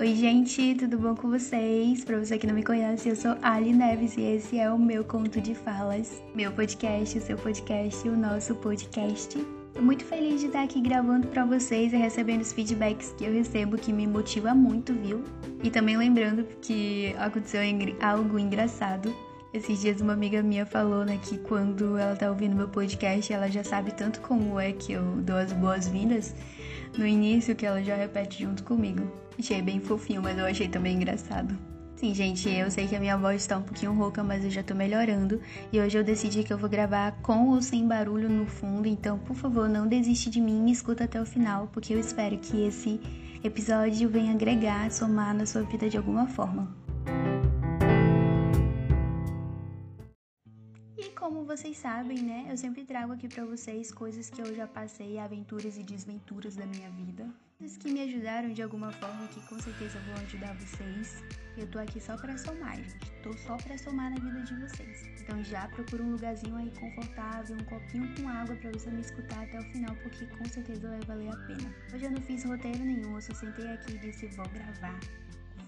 Oi, gente, tudo bom com vocês? Para você que não me conhece, eu sou Ali Neves e esse é o meu conto de falas, meu podcast, o seu podcast, o nosso podcast. Tô muito feliz de estar aqui gravando para vocês e recebendo os feedbacks que eu recebo que me motiva muito, viu? E também lembrando que aconteceu algo engraçado. Esses dias uma amiga minha falou, né, que quando ela tá ouvindo meu podcast, ela já sabe tanto como é que eu dou as boas-vindas no início que ela já repete junto comigo. Achei bem fofinho, mas eu achei também engraçado. Sim, gente, eu sei que a minha voz está um pouquinho rouca, mas eu já tô melhorando. E hoje eu decidi que eu vou gravar com ou sem barulho no fundo, então, por favor, não desiste de mim e escuta até o final, porque eu espero que esse episódio venha agregar, somar na sua vida de alguma forma. Como vocês sabem, né, eu sempre trago aqui para vocês coisas que eu já passei, aventuras e desventuras da minha vida. Coisas que me ajudaram de alguma forma que com certeza vão ajudar vocês. Eu tô aqui só para somar, gente. Tô só para somar na vida de vocês. Então já procura um lugarzinho aí confortável, um copinho com água para você me escutar até o final, porque com certeza vai valer a pena. Hoje eu não fiz roteiro nenhum, eu só sentei aqui e disse vou gravar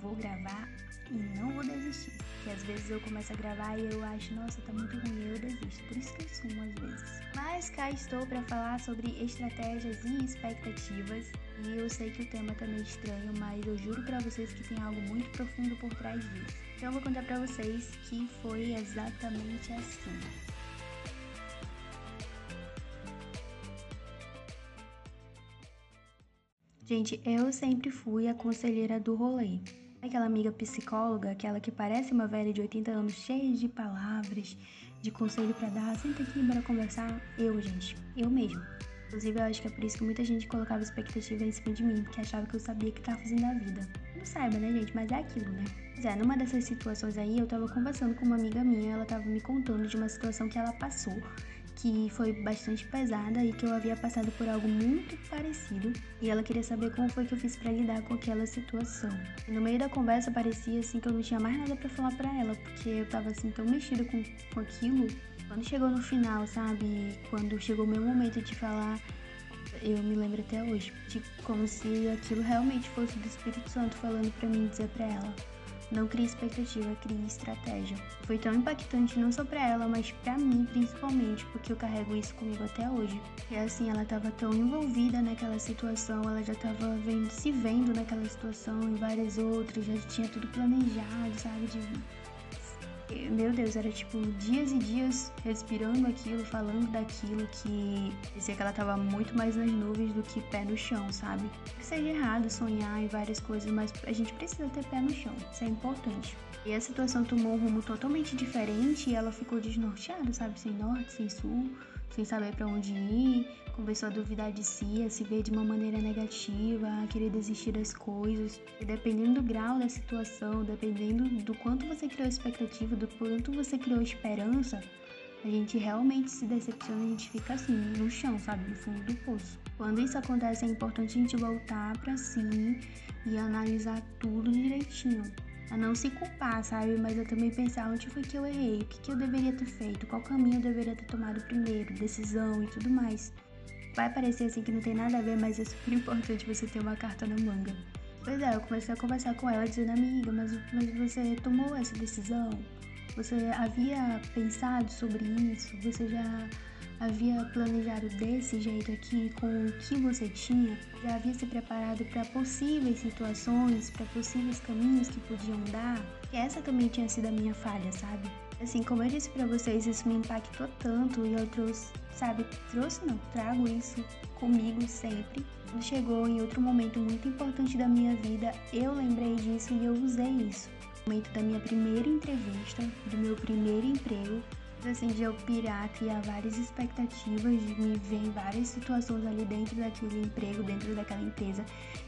vou gravar e não vou desistir. Porque às vezes eu começo a gravar e eu acho, nossa, tá muito ruim, eu desisto. Por isso que eu sumo às vezes. Mas cá estou para falar sobre estratégias e expectativas. E eu sei que o tema tá meio estranho, mas eu juro para vocês que tem algo muito profundo por trás disso. Então eu vou contar para vocês que foi exatamente assim. Gente, eu sempre fui a conselheira do rolê. Aquela amiga psicóloga, aquela que parece uma velha de 80 anos, cheia de palavras, de conselho para dar, senta aqui, bora conversar. Eu, gente, eu mesmo. Inclusive, eu acho que é por isso que muita gente colocava expectativa em cima de mim, porque achava que eu sabia o que tava fazendo a vida. Não saiba, né, gente? Mas é aquilo, né? Pois é, numa dessas situações aí, eu tava conversando com uma amiga minha, ela tava me contando de uma situação que ela passou que foi bastante pesada e que eu havia passado por algo muito parecido e ela queria saber como foi que eu fiz para lidar com aquela situação. E no meio da conversa parecia assim que eu não tinha mais nada para falar para ela, porque eu tava assim tão mexida com, com aquilo. Quando chegou no final, sabe? Quando chegou o meu momento de falar, eu me lembro até hoje, de como se aquilo realmente fosse do Espírito Santo falando para mim dizer para ela não crie expectativa, crie estratégia. Foi tão impactante não só para ela, mas para mim principalmente, porque eu carrego isso comigo até hoje. E assim, ela estava tão envolvida naquela situação, ela já estava se vendo naquela situação e várias outras, já tinha tudo planejado, sabe? De meu Deus, era tipo dias e dias respirando aquilo, falando daquilo que dizia que ela tava muito mais nas nuvens do que pé no chão, sabe? Que seja errado sonhar em várias coisas, mas a gente precisa ter pé no chão, isso é importante. E a situação tomou um rumo totalmente diferente e ela ficou desnorteada, sabe? Sem norte, sem sul, sem saber para onde ir, começou a duvidar de si, a se ver de uma maneira negativa, a querer desistir das coisas. E dependendo do grau da situação, dependendo do quanto você criou expectativa, do quanto você criou esperança, a gente realmente se decepciona, a gente fica assim, no chão, sabe? No fundo do poço. Quando isso acontece, é importante a gente voltar para si e analisar tudo direitinho a não se culpar, sabe? Mas eu também pensar onde foi que eu errei, o que, que eu deveria ter feito, qual caminho eu deveria ter tomado primeiro, decisão e tudo mais. Vai parecer assim que não tem nada a ver, mas é super importante você ter uma carta na manga. Pois é, eu comecei a conversar com ela dizendo, amiga, mas, mas você tomou essa decisão? Você havia pensado sobre isso? Você já havia planejado desse jeito aqui com o que você tinha, já havia se preparado para possíveis situações, para possíveis caminhos que podiam dar. E essa também tinha sido a minha falha, sabe? Assim, como eu disse para vocês, isso me impactou tanto e eu trouxe, sabe, trouxe não, trago isso comigo sempre. Chegou em outro momento muito importante da minha vida, eu lembrei disso e eu usei isso. No momento da minha primeira entrevista, do meu primeiro emprego, eu pirar, criar várias expectativas, de me ver em várias situações ali dentro daquele emprego, dentro daquela empresa.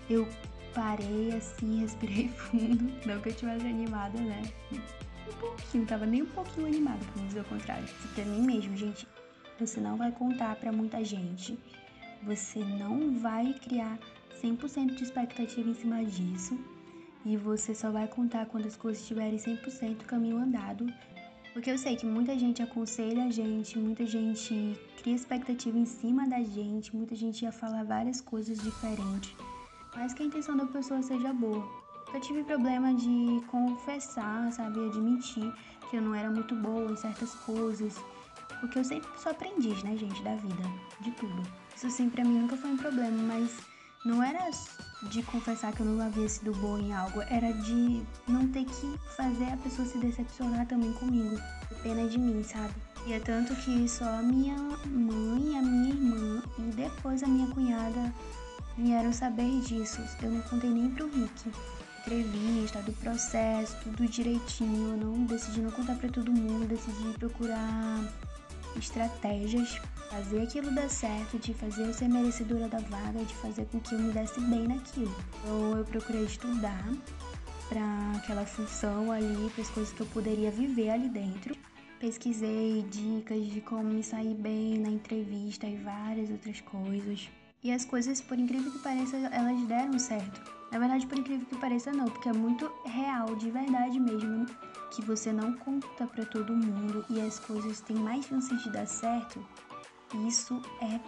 Eu parei assim, respirei fundo. Não que eu estivesse animada, né? Um pouquinho, tava nem um pouquinho animada, não dizer o contrário. Pra mim mesmo, gente, você não vai contar para muita gente. Você não vai criar 100% de expectativa em cima disso. E você só vai contar quando as coisas estiverem 100% caminho andado porque eu sei que muita gente aconselha a gente, muita gente cria expectativa em cima da gente, muita gente ia falar várias coisas diferentes, mas que a intenção da pessoa seja boa. Eu tive problema de confessar, sabe, admitir que eu não era muito boa em certas coisas, porque eu sempre sou aprendiz, né, gente, da vida, de tudo. Isso assim pra mim nunca foi um problema, mas não era de confessar que eu não havia sido boa em algo, era de não ter que fazer a pessoa se decepcionar também comigo. Pena de mim, sabe? E é tanto que só a minha mãe, a minha irmã e depois a minha cunhada vieram saber disso. Eu não contei nem pro Rick entrevista, do processo, tudo direitinho. Eu não decidi não contar para todo mundo, decidi procurar estratégias, fazer aquilo dar certo, de fazer ser merecedora da vaga, de fazer com que eu me desse bem naquilo. Então eu procurei estudar para aquela função ali, para as coisas que eu poderia viver ali dentro. Pesquisei dicas de como me sair bem na entrevista e várias outras coisas. E as coisas, por incrível que pareça, elas deram certo. Na verdade, por incrível que pareça, não, porque é muito real, de verdade mesmo, que você não conta para todo mundo e as coisas têm mais chances de dar certo. Isso é,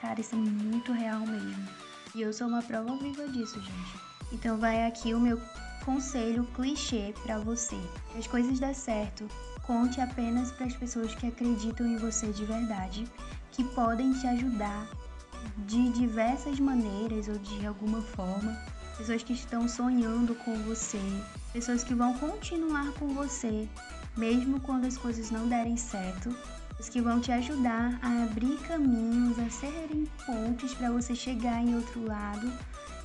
cara, isso é muito real mesmo. E eu sou uma prova viva disso, gente. Então vai aqui o meu conselho clichê para você. As coisas dão certo, conte apenas para as pessoas que acreditam em você de verdade, que podem te ajudar de diversas maneiras ou de alguma forma, pessoas que estão sonhando com você, pessoas que vão continuar com você, mesmo quando as coisas não derem certo, pessoas que vão te ajudar a abrir caminhos, a serem pontes para você chegar em outro lado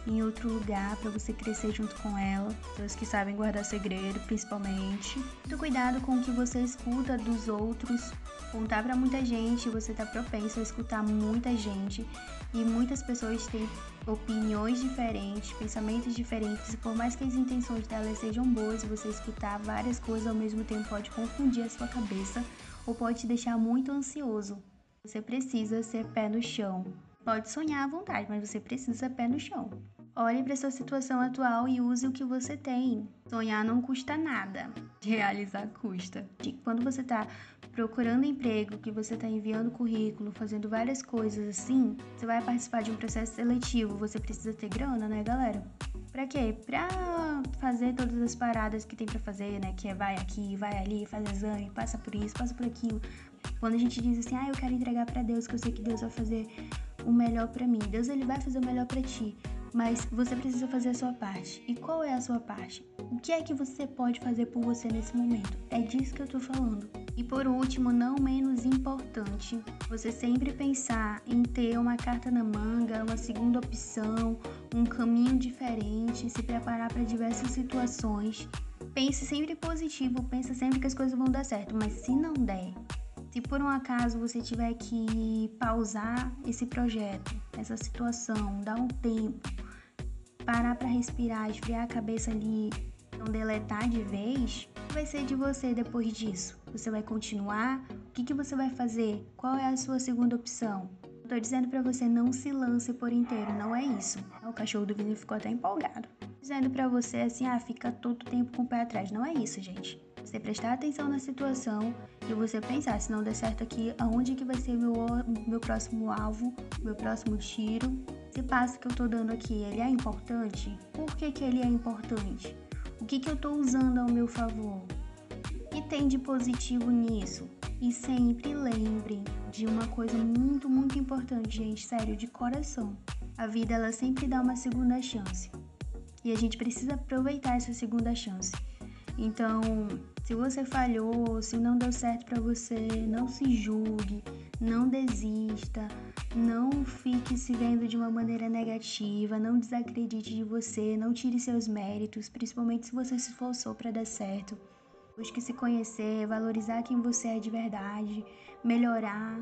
em outro lugar para você crescer junto com ela. Pessoas que sabem guardar segredo, principalmente. Muito cuidado com o que você escuta dos outros. Contar para muita gente, você tá propenso a escutar muita gente e muitas pessoas têm opiniões diferentes, pensamentos diferentes, e por mais que as intenções delas sejam boas, você escutar várias coisas ao mesmo tempo pode confundir a sua cabeça ou pode te deixar muito ansioso. Você precisa ser pé no chão. Pode sonhar à vontade, mas você precisa ser pé no chão. Olhe para sua situação atual e use o que você tem. Sonhar não custa nada, realizar custa. Quando você está procurando emprego, que você está enviando currículo, fazendo várias coisas assim, você vai participar de um processo seletivo, você precisa ter grana, né, galera? Pra quê? Pra fazer todas as paradas que tem para fazer, né? Que é vai aqui, vai ali, faz exame, passa por isso, passa por aquilo. Quando a gente diz assim, ah, eu quero entregar para Deus, que eu sei que Deus vai fazer o melhor para mim. Deus ele vai fazer o melhor para ti mas você precisa fazer a sua parte. E qual é a sua parte? O que é que você pode fazer por você nesse momento? É disso que eu tô falando. E por último, não menos importante, você sempre pensar em ter uma carta na manga, uma segunda opção, um caminho diferente, se preparar para diversas situações. Pense sempre positivo, pense sempre que as coisas vão dar certo, mas se não der, se por um acaso você tiver que pausar esse projeto, essa situação, dar um tempo, parar para respirar, esfriar a cabeça ali, não deletar de vez, o que vai ser de você depois disso? Você vai continuar? O que, que você vai fazer? Qual é a sua segunda opção? Tô dizendo para você não se lance por inteiro, não é isso. O cachorro do Vini ficou até empolgado. Dizendo para você assim, ah, fica todo tempo com o pé atrás. Não é isso, gente. Você prestar atenção na situação e você pensar, se não der certo aqui, aonde que vai ser meu, meu próximo alvo, meu próximo tiro, esse passo que eu tô dando aqui, ele é importante? Por que, que ele é importante? O que, que eu tô usando ao meu favor? Que tem de positivo nisso? E sempre lembrem de uma coisa muito, muito importante, gente, sério, de coração. A vida ela sempre dá uma segunda chance. E a gente precisa aproveitar essa segunda chance. Então, se você falhou, se não deu certo para você, não se julgue, não desista, não fique se vendo de uma maneira negativa, não desacredite de você, não tire seus méritos, principalmente se você se esforçou para dar certo. Busque se conhecer, valorizar quem você é de verdade, melhorar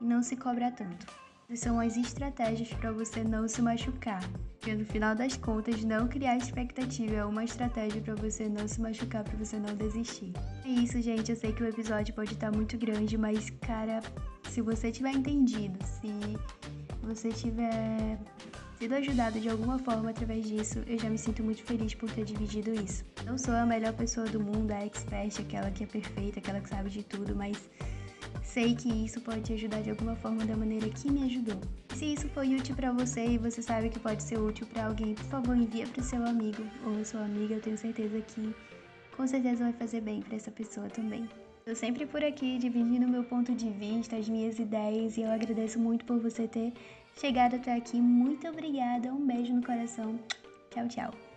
e não se cobrar tanto. São as estratégias para você não se machucar. Porque no final das contas, não criar expectativa é uma estratégia para você não se machucar, para você não desistir. É isso, gente. Eu sei que o episódio pode estar muito grande, mas, cara, se você tiver entendido, se você tiver sido ajudado de alguma forma através disso, eu já me sinto muito feliz por ter dividido isso. Não sou a melhor pessoa do mundo, a expert, aquela que é perfeita, aquela que sabe de tudo, mas Sei que isso pode te ajudar de alguma forma da maneira que me ajudou. Se isso foi útil para você e você sabe que pode ser útil para alguém, por favor, envia para seu amigo ou sua amiga. Eu tenho certeza que com certeza vai fazer bem para essa pessoa também. Estou sempre por aqui dividindo meu ponto de vista, as minhas ideias e eu agradeço muito por você ter chegado até aqui. Muito obrigada, um beijo no coração. Tchau, tchau.